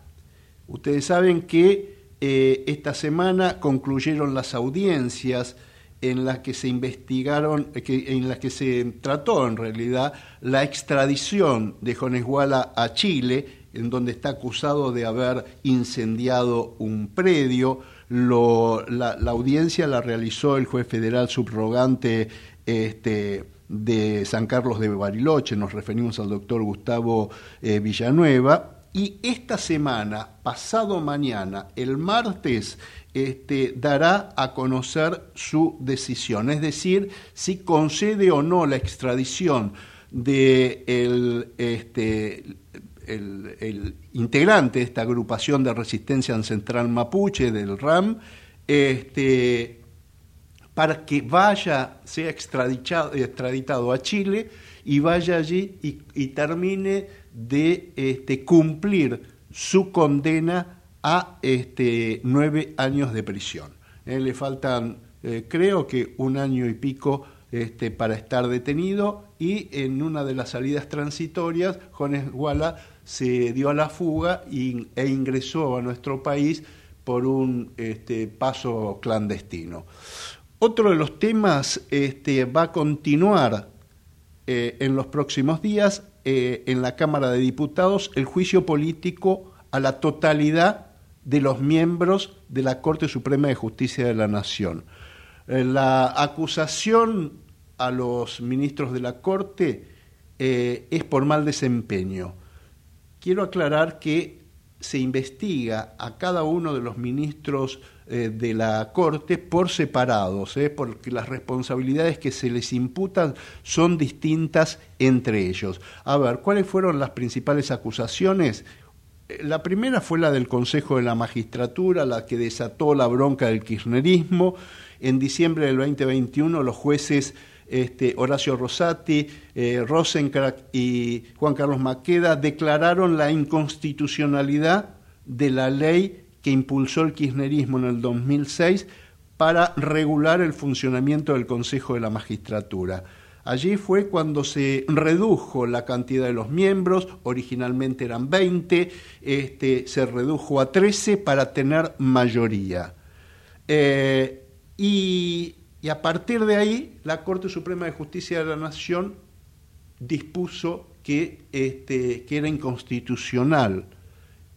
Ustedes saben que eh, esta semana concluyeron las audiencias en las que se investigaron, en las que se trató en realidad la extradición de Jones Guala a Chile en donde está acusado de haber incendiado un predio. la, audiencia la realizó el juez federal subrogante este, de San Carlos de Bariloche, nos referimos al doctor Gustavo eh, Villanueva, y esta semana, pasado mañana, el martes, este, dará a conocer su decisión, es decir, si concede o no la extradición de el, este, el, integrante de esta agrupación de resistencia ancestral mapuche del RAM, este, para que vaya, sea extraditado, a Chile y vaya allí y, termine de este, cumplir su condena a este, nueve años de prisión. Eh, le faltan, eh, creo que un año y pico este, para estar detenido y en una de las salidas transitorias, Jones Guala se dio a la fuga e ingresó a nuestro país por un este, paso clandestino. Otro de los temas este, va a continuar eh, en los próximos días eh, en la Cámara de Diputados el juicio político a la totalidad de los miembros de la Corte Suprema de Justicia de la Nación. Eh, la acusación a los ministros de la Corte es por mal desempeño quiero aclarar que se investiga a cada uno de los ministros eh, de la Corte por separados, eh, porque las responsabilidades que se les imputan son distintas entre ellos. A ver, ¿cuáles fueron las principales acusaciones? Eh, la primera fue la del Consejo de la Magistratura, la que desató la bronca del kirchnerismo. En diciembre del 2021 los jueces este, Horacio Rosati, eh, y Juan Carlos Maqueda declararon la inconstitucionalidad de la ley que impulsó el kirchnerismo en el 2006 para regular el funcionamiento del Consejo de la Magistratura. Allí fue cuando se redujo la cantidad de los miembros, originalmente eran 20, este, se redujo a 13 para tener mayoría. Eh, y, y a partir de ahí, la Corte Suprema de Justicia de la Nación dispuso que, este, era inconstitucional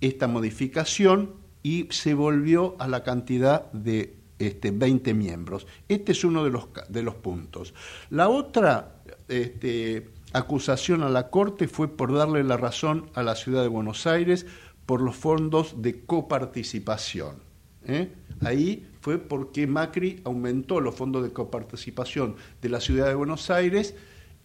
esta modificación y se volvió a la cantidad de este, 20 miembros. Este es uno de los, de los puntos. La otra este, acusación a la Corte fue por darle la razón a la ciudad de Buenos Aires por los fondos de coparticipación. ¿eh? Ahí fue porque Macri aumentó los fondos de coparticipación de la ciudad de Buenos Aires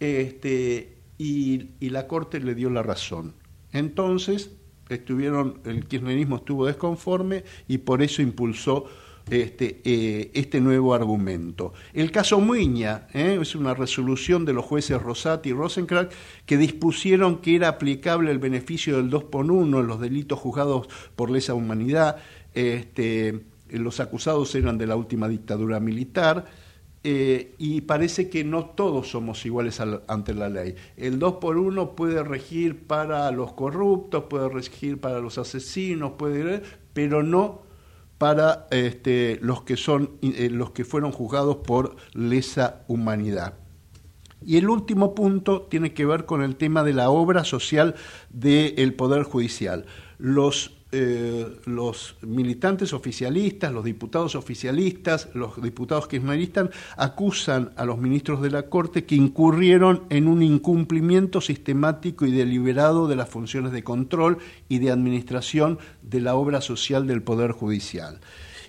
este, y, la Corte le dio la razón. Entonces, estuvieron, el kirchnerismo estuvo desconforme y por eso impulsó este, eh, este nuevo argumento. El caso Muña ¿eh? es una resolución de los jueces Rosati y Rosenkrantz que dispusieron que era aplicable el beneficio del 2 por 1 en los delitos juzgados por lesa humanidad. Este, los acusados eran de la última dictadura militar. Eh, y parece que no todos somos iguales ante la ley. El 2 por 1 puede regir para los corruptos, puede regir para los asesinos, puede, pero no para este, los, que son, eh, los que fueron juzgados por lesa humanidad. Y el último punto tiene que ver con el tema de la obra social del Poder Judicial. Los eh, los militantes oficialistas, los diputados oficialistas, los diputados kirchneristas acusan a los ministros de la Corte que incurrieron en un incumplimiento sistemático y deliberado de las funciones de control y de administración de la obra social del Poder Judicial.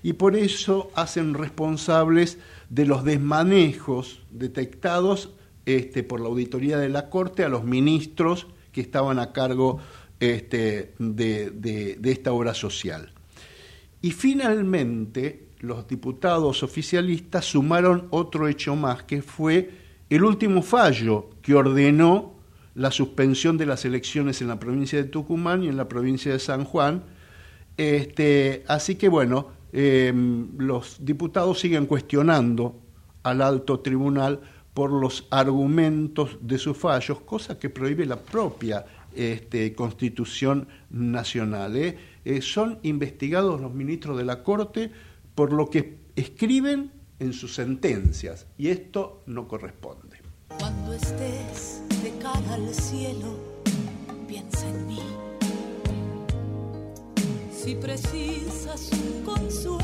Y por eso hacen responsables de los desmanejos detectados este, por la auditoría de la Corte a los ministros que estaban a cargo este, de, esta obra social. Y finalmente los diputados oficialistas sumaron otro hecho más, que fue el último fallo que ordenó la suspensión de las elecciones en la provincia de Tucumán y en la provincia de San Juan. Este, así que bueno, em, los diputados siguen cuestionando al alto tribunal por los argumentos de sus fallos, cosa que prohíbe la propia este, Constitución Nacional. ¿eh? Eh, son investigados los ministros de la Corte por lo que escriben en sus sentencias y esto no corresponde. Cuando estés de cara al cielo, piensa en mí. Si precisas un consuelo,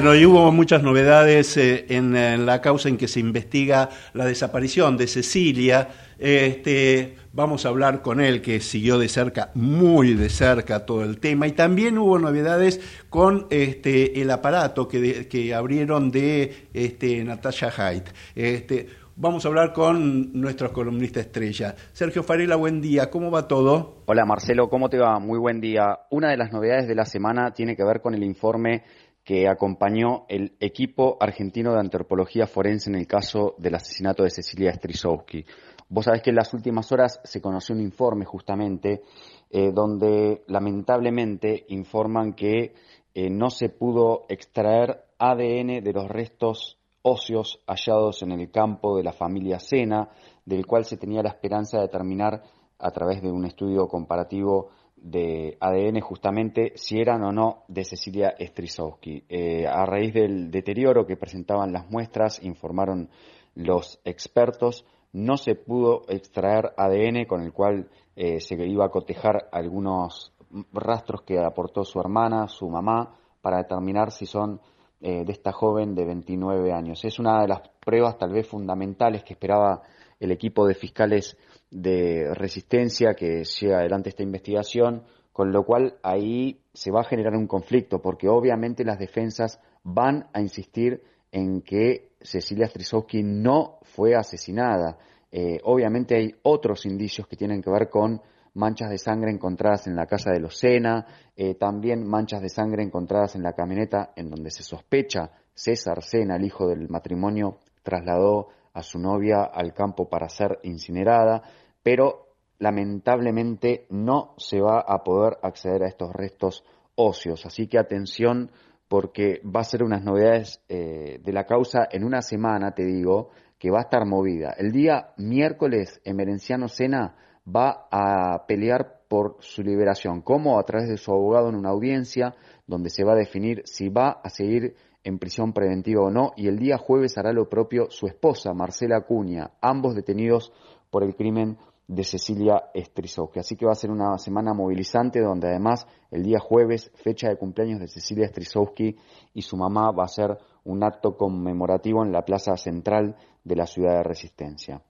Bueno, y hubo muchas novedades eh, en, en la causa en que se investiga la desaparición de Cecilia. Este, vamos a hablar con él, que siguió de cerca, muy de cerca todo el tema. Y también hubo novedades con este, el aparato que, que abrieron de este, Natasha Haidt. Este, vamos a hablar con nuestro columnista estrella. Sergio Farela, buen día. ¿Cómo va todo? Hola Marcelo, ¿cómo te va? Muy buen día. Una de las novedades de la semana tiene que ver con el informe que acompañó el equipo argentino de antropología forense en el caso del asesinato de Cecilia Strisowski. Vos sabés que en las últimas horas se conoció un informe justamente eh, donde lamentablemente informan que eh, no se pudo extraer ADN de los restos óseos hallados en el campo de la familia Sena, del cual se tenía la esperanza de determinar a través de un estudio comparativo de ADN justamente si eran o no de Cecilia Strisowski. Eh, a raíz del deterioro que presentaban las muestras, informaron los expertos, no se pudo extraer ADN con el cual eh, se iba a cotejar algunos rastros que aportó su hermana, su mamá, para determinar si son eh, de esta joven de 29 años. Es una de las pruebas tal vez fundamentales que esperaba el equipo de fiscales de resistencia que lleva adelante esta investigación, con lo cual ahí se va a generar un conflicto, porque obviamente las defensas van a insistir en que Cecilia Strisowski no fue asesinada. Eh, obviamente hay otros indicios que tienen que ver con manchas de sangre encontradas en la casa de los Sena, eh, también manchas de sangre encontradas en la camioneta en donde se sospecha César Sena, el hijo del matrimonio, trasladó a su novia al campo para ser incinerada, pero lamentablemente no se va a poder acceder a estos restos óseos. Así que atención porque va a ser unas novedades eh, de la causa en una semana, te digo, que va a estar movida. El día miércoles, Emerenciano Sena va a pelear por su liberación. ¿Cómo? A través de su abogado en una audiencia donde se va a definir si va a seguir en prisión preventiva o no. Y el día jueves hará lo propio su esposa, Marcela Acuña, ambos detenidos por el crimen de Cecilia Strisowski. Así que va a ser una semana movilizante donde además el día jueves, fecha de cumpleaños de Cecilia Strisowski y su mamá, va a ser un acto conmemorativo en la plaza central de la ciudad de Resistencia.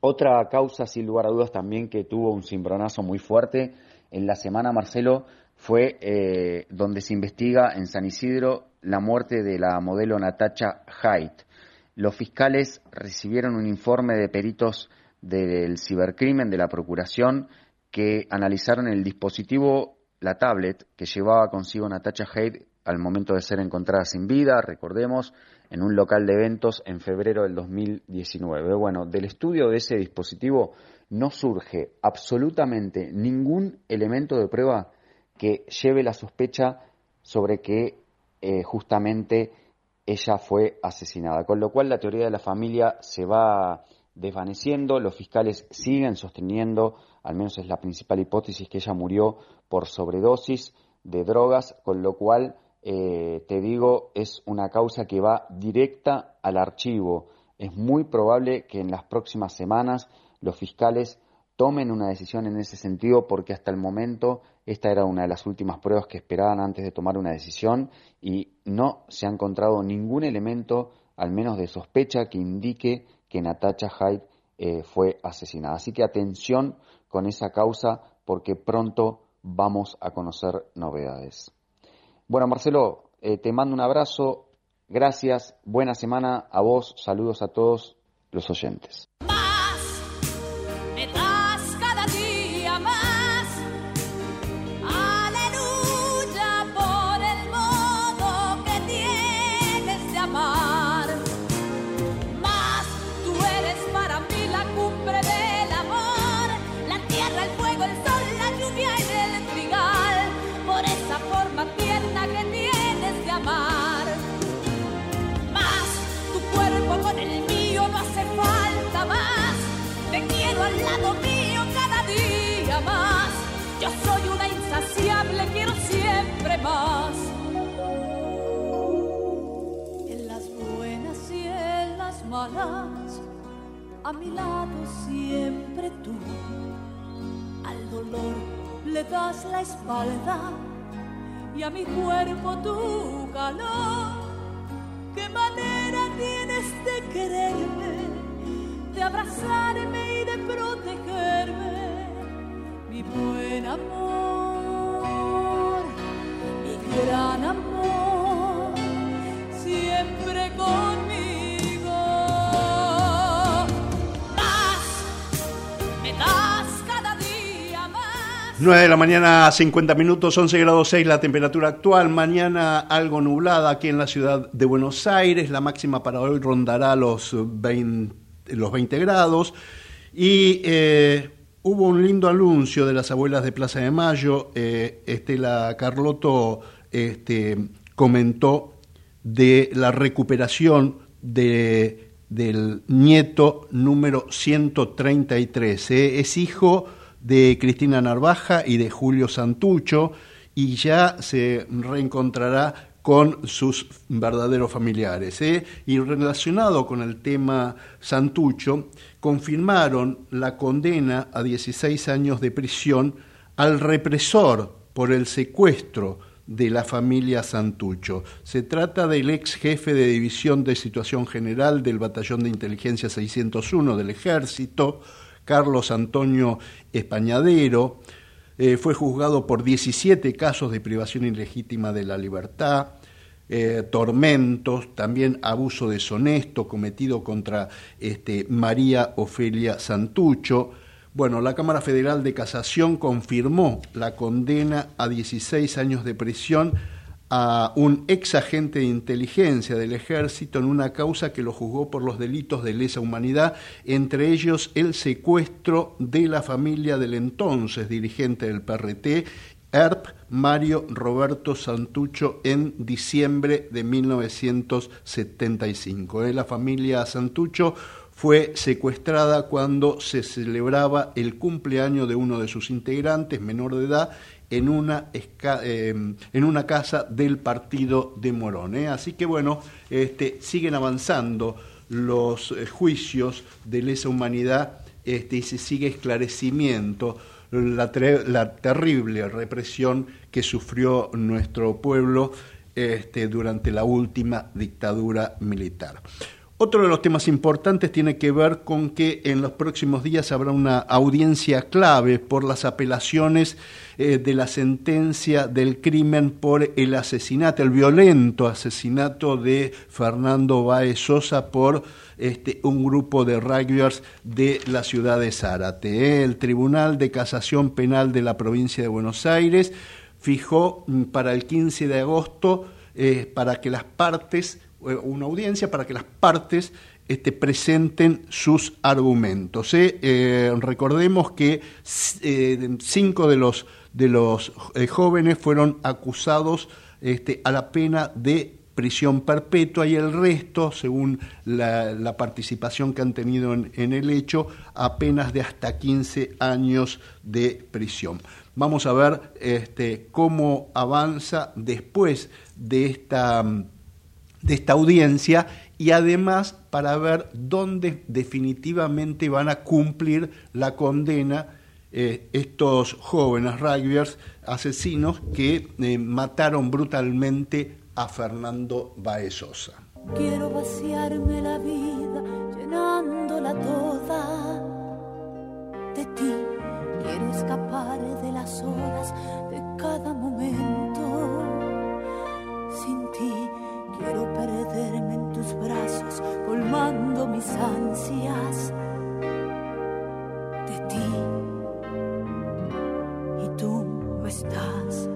Otra causa, sin lugar a dudas, también que tuvo un cimbronazo muy fuerte en la semana, Marcelo, fue eh, donde se investiga en San Isidro la muerte de la modelo Natacha Haidt. Los fiscales recibieron un informe de peritos del cibercrimen de la Procuración que analizaron el dispositivo, la tablet, que llevaba consigo Natacha Haidt al momento de ser encontrada sin vida, recordemos, en un local de eventos en febrero del 2019. Bueno, del estudio de ese dispositivo no surge absolutamente ningún elemento de prueba que lleve la sospecha sobre que eh, justamente ella fue asesinada. Con lo cual la teoría de la familia se va desvaneciendo, los fiscales siguen sosteniendo, al menos es la principal hipótesis, que ella murió por sobredosis de drogas, con lo cual eh, te digo, es una causa que va directa al archivo. Es muy probable que en las próximas semanas los fiscales tomen una decisión en ese sentido porque hasta el momento esta era una de las últimas pruebas que esperaban antes de tomar una decisión y no se ha encontrado ningún elemento, al menos de sospecha, que indique que Natacha Hyde eh, fue asesinada. Así que atención con esa causa porque pronto vamos a conocer novedades. Bueno, Marcelo, eh, te mando un abrazo, gracias, buena semana a vos, saludos a todos los oyentes. A mi lado siempre tú. Al dolor le das la espalda y a mi cuerpo tu calor. ¿Qué manera tienes de quererme, de abrazarme y de protegerme? Mi buen amor, mi gran amor, 9 de la mañana, 50 minutos, 11 grados 6 la temperatura actual. Mañana algo nublada aquí en la ciudad de Buenos Aires. La máxima para hoy rondará los 20, los 20 grados. Y eh, hubo un lindo anuncio de las abuelas de Plaza de Mayo. Eh, Estela Carlotto este, comentó de la recuperación de, del nieto número 133. Eh. Es hijo de Cristina Narvaja y de Julio Santucho y ya se reencontrará con sus verdaderos familiares. ¿eh? Y relacionado con el tema Santucho, confirmaron la condena a 16 años de prisión al represor por el secuestro de la familia Santucho. Se trata del ex jefe de División de Situación General del Batallón de Inteligencia 601 del Ejército, Carlos Antonio Españadero, eh, fue juzgado por 17 casos de privación ilegítima de la libertad, eh, tormentos, también abuso deshonesto cometido contra este, María Ofelia Santucho, Bueno, la Cámara Federal de Casación confirmó la condena a 16 años de prisión a un ex agente de inteligencia del ejército en una causa que lo juzgó por los delitos de lesa humanidad, entre ellos el secuestro de la familia del entonces dirigente del PRT, ERP Mario Roberto Santucho en diciembre de 1975. La familia Santucho fue secuestrada cuando se celebraba el cumpleaños de uno de sus integrantes, menor de edad, en una, eh, en una casa del partido de Morón. ¿eh? Así que bueno, este, siguen avanzando los eh, juicios de lesa humanidad este, y se sigue esclarecimiento la, la, terrible represión que sufrió nuestro pueblo este, durante la última dictadura militar. Otro de los temas importantes tiene que ver con que en los próximos días habrá una audiencia clave por las apelaciones eh, de la sentencia del crimen por el asesinato, el violento asesinato de Fernando Baez Sosa por este, un grupo de rugbyers de la ciudad de Zárate. El Tribunal de Casación Penal de la provincia de Buenos Aires fijó mm, para el 15 de agosto eh, para que las partes una audiencia para que las partes este, presenten sus argumentos. ¿eh? Eh, recordemos que cinco de los, de los jóvenes fueron acusados este, a la pena de prisión perpetua y el resto, según la, participación que han tenido en, el hecho, apenas de hasta 15 años de prisión. Vamos a ver este, cómo avanza después de esta de esta audiencia y además para ver dónde definitivamente van a cumplir la condena eh, estos jóvenes rugbyers asesinos que eh, mataron brutalmente a Fernando Baezosa. Quiero vaciarme la vida llenándola toda de ti. Quiero escapar de las horas de cada momento sin ti Quiero perderme en tus brazos, colmando mis ansias de ti. Y tú estás.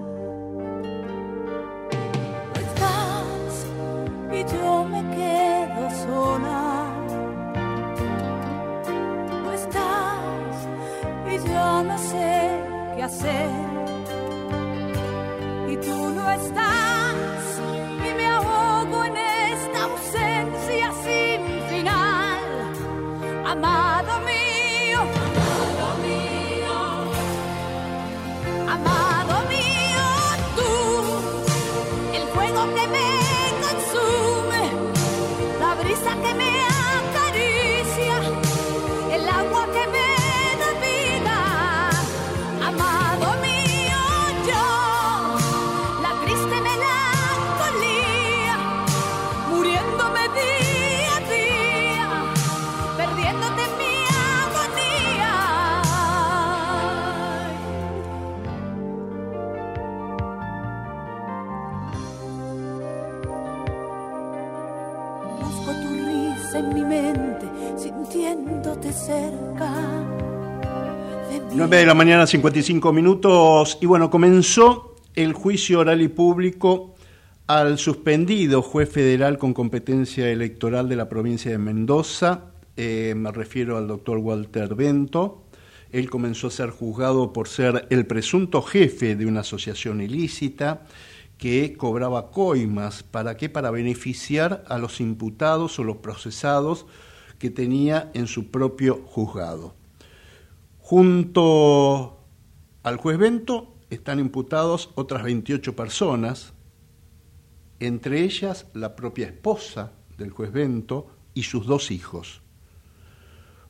9 de la mañana, 55 minutos. Y bueno, comenzó el juicio oral y público al suspendido juez federal con competencia electoral de la provincia de Mendoza. Eh, me refiero al doctor Walter Bento. Él comenzó a ser juzgado por ser el presunto jefe de una asociación ilícita que cobraba coimas. ¿Para qué? Para beneficiar a los imputados o los procesados que tenía en su propio juzgado. Junto al juez Bento están imputados otras 28 personas, entre ellas la propia esposa del juez Bento y sus dos hijos.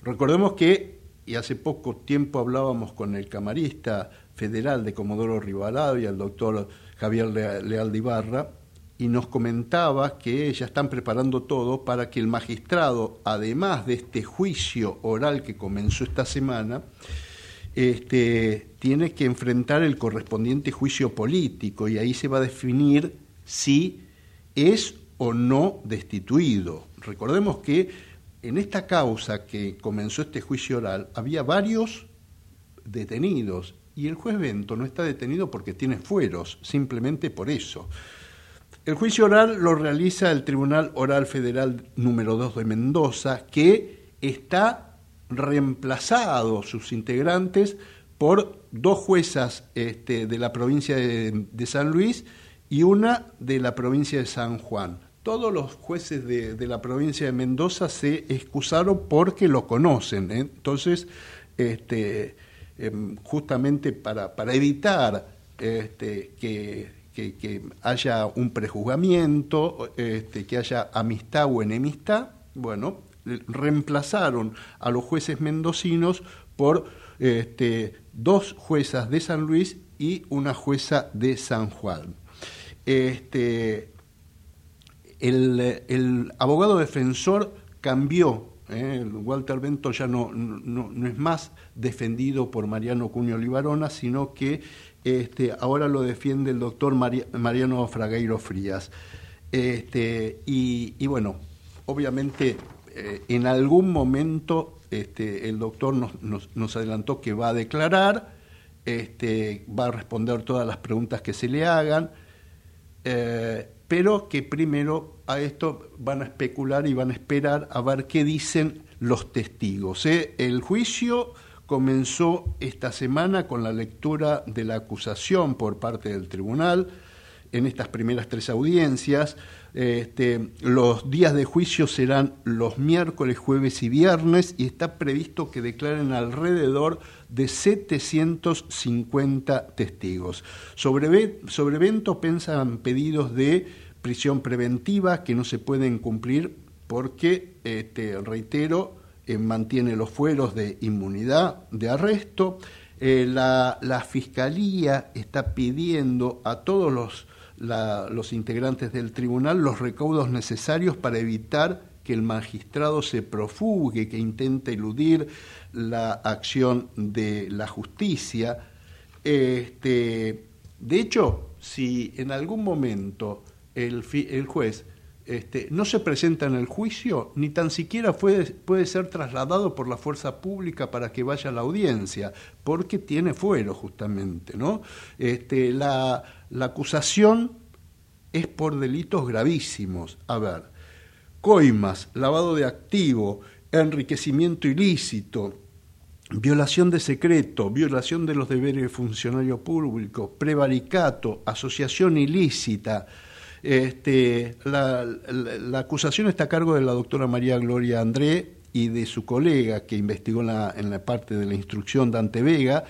Recordemos que, y hace poco tiempo hablábamos con el camarista federal de Comodoro Rivadavia, el doctor Javier Lea- Leal Ibarra, y nos comentaba que ya están preparando todo para que el magistrado, además de este juicio oral que comenzó esta semana, este, tiene que enfrentar el correspondiente juicio político y ahí se va a definir si es o no destituido. Recordemos que en esta causa que comenzó este juicio oral había varios detenidos. Y el juez Bento no está detenido porque tiene fueros, simplemente por eso. El juicio oral lo realiza el Tribunal Oral Federal número 2 de Mendoza, que está reemplazado sus integrantes por dos juezas este, de la provincia de, San Luis y una de la provincia de San Juan. Todos los jueces de, la provincia de Mendoza se excusaron porque lo conocen. ¿eh? Entonces, este, em, justamente para, para evitar este, que que, haya un prejuzgamiento, este, que haya amistad o enemistad, bueno, reemplazaron a los jueces mendocinos por este, dos juezas de San Luis y una jueza de San Juan. Este, el, abogado defensor cambió, ¿eh? Walter Bento ya no, no, no, es más defendido por Mariano Cuño Libarona, sino que este, ahora lo defiende el doctor Mariano Fragueiro Frías. Este, y, bueno, obviamente eh, en algún momento este, el doctor nos, adelantó que va a declarar, este, va a responder todas las preguntas que se le hagan, eh, pero que primero a esto van a especular y van a esperar a ver qué dicen los testigos. ¿eh? El juicio comenzó esta semana con la lectura de la acusación por parte del tribunal en estas primeras tres audiencias. Este, los días de juicio serán los miércoles, jueves y viernes y está previsto que declaren alrededor de 750 testigos. Sobre, pensan pedidos de prisión preventiva que no se pueden cumplir porque, este, reitero, eh, mantiene los fueros de inmunidad de arresto. Eh, la, Fiscalía está pidiendo a todos los, los integrantes del tribunal los recaudos necesarios para evitar que el magistrado se profugue, que intente eludir la acción de la justicia. Este, de hecho, si en algún momento el, el juez este, no se presenta en el juicio, ni tan siquiera puede, ser trasladado por la fuerza pública para que vaya a la audiencia, porque tiene fuero justamente. ¿no? Este, la, la acusación es por delitos gravísimos. A ver, coimas, lavado de activo, enriquecimiento ilícito, violación de secreto, violación de los deberes de funcionario público, prevaricato, asociación ilícita, este, la, acusación está a cargo de la doctora María Gloria André y de su colega que investigó en la, parte de la instrucción Dante Vega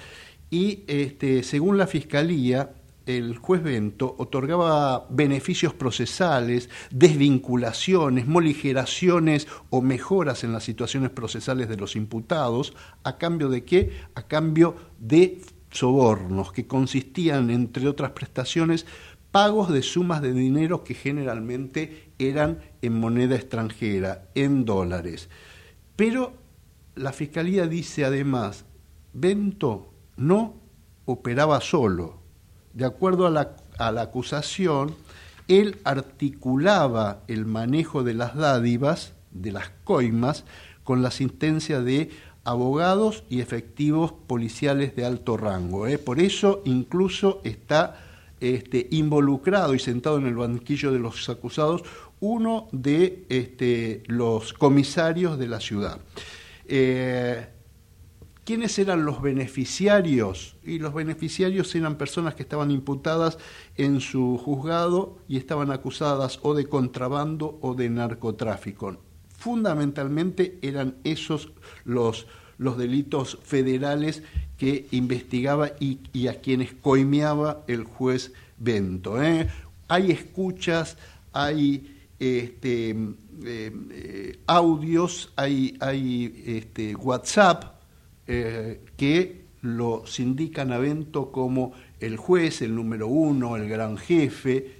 y este, según la Fiscalía el juez Bento otorgaba beneficios procesales, desvinculaciones, moligeraciones o mejoras en las situaciones procesales de los imputados, ¿a cambio de qué? A cambio de sobornos que consistían, entre otras prestaciones, pagos de sumas de dinero que generalmente eran en moneda extranjera, en dólares. Pero la Fiscalía dice además, Bento no operaba solo. De acuerdo a la, acusación, él articulaba el manejo de las dádivas, de las coimas, con la asistencia de abogados y efectivos policiales de alto rango. ¿eh? Por eso incluso está este, involucrado y sentado en el banquillo de los acusados uno de este, los comisarios de la ciudad. Eh, ¿Quiénes eran los beneficiarios? Y los beneficiarios eran personas que estaban imputadas en su juzgado y estaban acusadas o de contrabando o de narcotráfico. Fundamentalmente eran esos los, los delitos federales que investigaba y, a quienes coimeaba el juez Bento. ¿eh? Hay escuchas, hay este, eh, eh, audios, hay, este, WhatsApp que lo indican a Bento como el juez, el número uno, el gran jefe,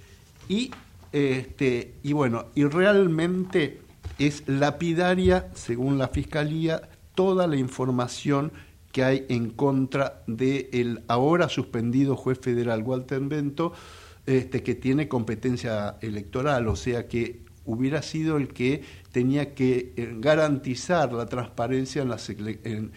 y, este, y bueno, y realmente es lapidaria, según la Fiscalía, toda la información que hay en contra del ahora suspendido juez federal Walter Bento, este, que tiene competencia electoral, o sea que hubiera sido el que tenía que eh, garantizar la transparencia en las, en,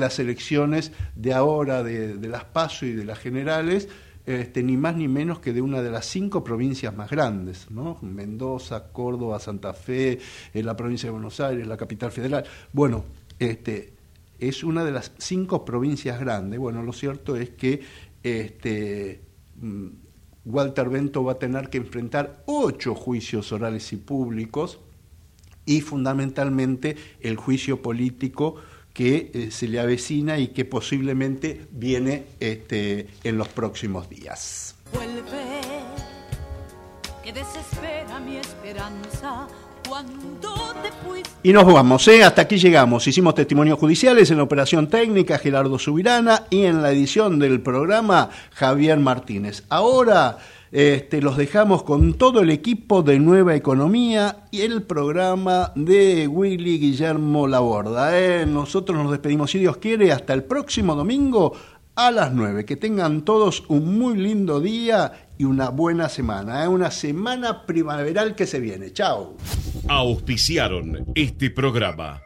las elecciones de ahora, de, de las PASO y de las generales, este, ni más ni menos que de una de las cinco provincias más grandes, ¿no? Mendoza, Córdoba, Santa Fe, eh, la provincia de Buenos Aires, la capital federal. Bueno, este, es una de las cinco provincias grandes. Bueno, lo cierto es que este, mm, Walter Bento va a tener que enfrentar ocho juicios orales y públicos y fundamentalmente el juicio político que eh, se le avecina y que posiblemente viene este, en los próximos días. Vuelve, que desespera mi esperanza. Y nos vamos, ¿eh? hasta aquí llegamos. Hicimos testimonios judiciales en la operación técnica Gerardo Subirana y en la edición del programa Javier Martínez. Ahora este, los dejamos con todo el equipo de Nueva Economía y el programa de Willy Guillermo Laborda. ¿eh? Nosotros nos despedimos, si Dios quiere, hasta el próximo domingo a las 9. Que tengan todos un muy lindo día y una buena semana. ¿eh? Una semana primaveral que se viene. Chao. Auspiciaron este programa.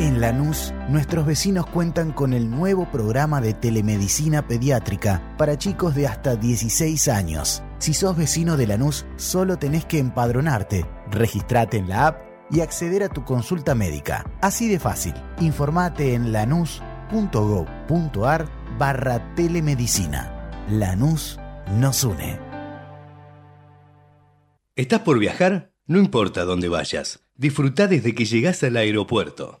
En Lanús, nuestros vecinos cuentan con el nuevo programa de telemedicina pediátrica para chicos de hasta 16 años. Si sos vecino de Lanús, solo tenés que empadronarte, registrate en la app y acceder a tu consulta médica. Así de fácil. Informate en lanús.gov.ar barra telemedicina. Lanús nos une. ¿Estás por viajar? No importa dónde vayas. Disfruta desde que llegás al aeropuerto.